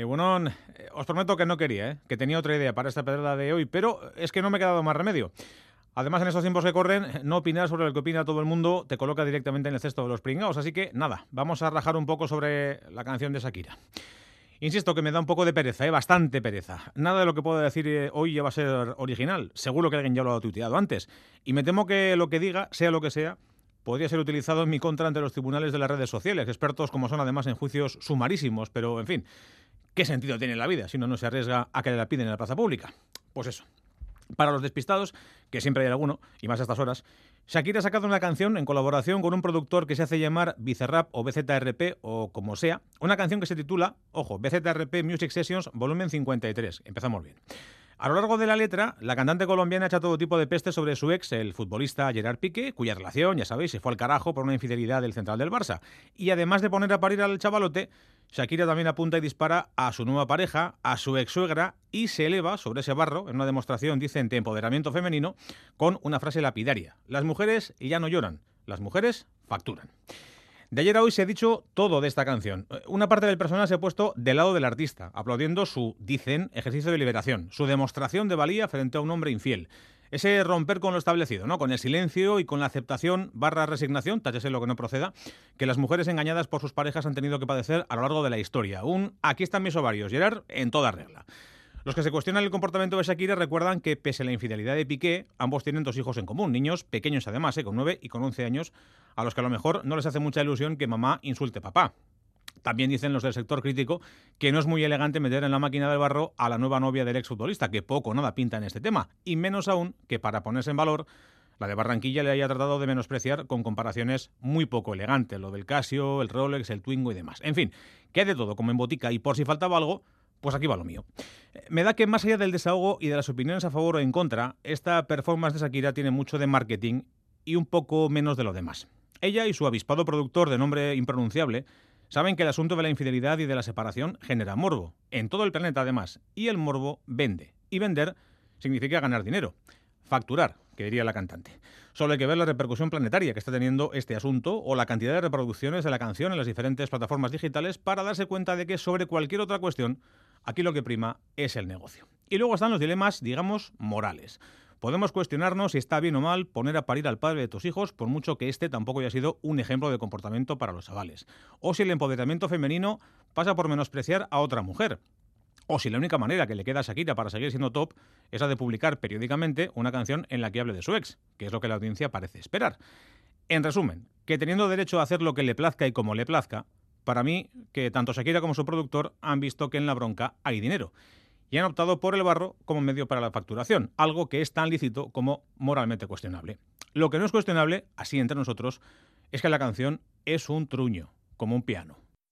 Y bueno, eh, os prometo que no quería, ¿eh? que tenía otra idea para esta pedra de hoy, pero es que no me he quedado más remedio. Además, en estos tiempos que corren, no opinar sobre lo que opina todo el mundo te coloca directamente en el cesto de los pringados. Así que nada, vamos a rajar un poco sobre la canción de Shakira. Insisto que me da un poco de pereza, ¿eh? bastante pereza. Nada de lo que puedo decir eh, hoy ya va a ser original. Seguro que alguien ya lo ha tuiteado antes. Y me temo que lo que diga, sea lo que sea, podría ser utilizado en mi contra ante los tribunales de las redes sociales, expertos como son además en juicios sumarísimos. Pero, en fin, ¿qué sentido tiene la vida si uno no se arriesga a que le la piden en la plaza pública? Pues eso. Para los despistados, que siempre hay alguno, y más a estas horas, Shakira ha sacado una canción en colaboración con un productor que se hace llamar Bizarrap o BZRP o como sea, una canción que se titula, ojo, BZRP Music Sessions Volumen 53. Empezamos bien. A lo largo de la letra, la cantante colombiana echa todo tipo de peste sobre su ex, el futbolista Gerard Piqué, cuya relación, ya sabéis, se fue al carajo por una infidelidad del central del Barça. Y además de poner a parir al chavalote, Shakira también apunta y dispara a su nueva pareja, a su ex suegra, y se eleva sobre ese barro en una demostración, dicen, de empoderamiento femenino, con una frase lapidaria. Las mujeres ya no lloran, las mujeres facturan. De ayer a hoy se ha dicho todo de esta canción. Una parte del personal se ha puesto del lado del artista, aplaudiendo su, dicen, ejercicio de liberación, su demostración de valía frente a un hombre infiel. Ese romper con lo establecido, ¿no? Con el silencio y con la aceptación barra resignación, táchese lo que no proceda, que las mujeres engañadas por sus parejas han tenido que padecer a lo largo de la historia. Un aquí están mis ovarios, Gerard, en toda regla. Los que se cuestionan el comportamiento de Shakira recuerdan que, pese a la infidelidad de Piqué, ambos tienen dos hijos en común, niños pequeños además, ¿eh? con 9 y con 11 años, a los que a lo mejor no les hace mucha ilusión que mamá insulte papá. También dicen los del sector crítico que no es muy elegante meter en la máquina del barro a la nueva novia del exfutbolista, que poco o nada pinta en este tema, y menos aún que para ponerse en valor la de Barranquilla le haya tratado de menospreciar con comparaciones muy poco elegantes, lo del Casio, el Rolex, el Twingo y demás. En fin, que de todo como en botica y por si faltaba algo, pues aquí va lo mío. Me da que más allá del desahogo y de las opiniones a favor o en contra, esta performance de Shakira tiene mucho de marketing y un poco menos de lo demás. Ella y su avispado productor de nombre impronunciable saben que el asunto de la infidelidad y de la separación genera morbo, en todo el planeta además, y el morbo vende. Y vender significa ganar dinero. Facturar, que diría la cantante. Solo hay que ver la repercusión planetaria que está teniendo este asunto o la cantidad de reproducciones de la canción en las diferentes plataformas digitales para darse cuenta de que sobre cualquier otra cuestión Aquí lo que prima es el negocio. Y luego están los dilemas, digamos, morales. Podemos cuestionarnos si está bien o mal poner a parir al padre de tus hijos, por mucho que este tampoco haya sido un ejemplo de comportamiento para los chavales. O si el empoderamiento femenino pasa por menospreciar a otra mujer. O si la única manera que le queda a Shakira para seguir siendo top es la de publicar periódicamente una canción en la que hable de su ex, que es lo que la audiencia parece esperar. En resumen, que teniendo derecho a hacer lo que le plazca y como le plazca, para mí, que tanto Shakira como su productor han visto que en la bronca hay dinero y han optado por el barro como medio para la facturación, algo que es tan lícito como moralmente cuestionable. Lo que no es cuestionable, así entre nosotros, es que la canción es un truño, como un piano.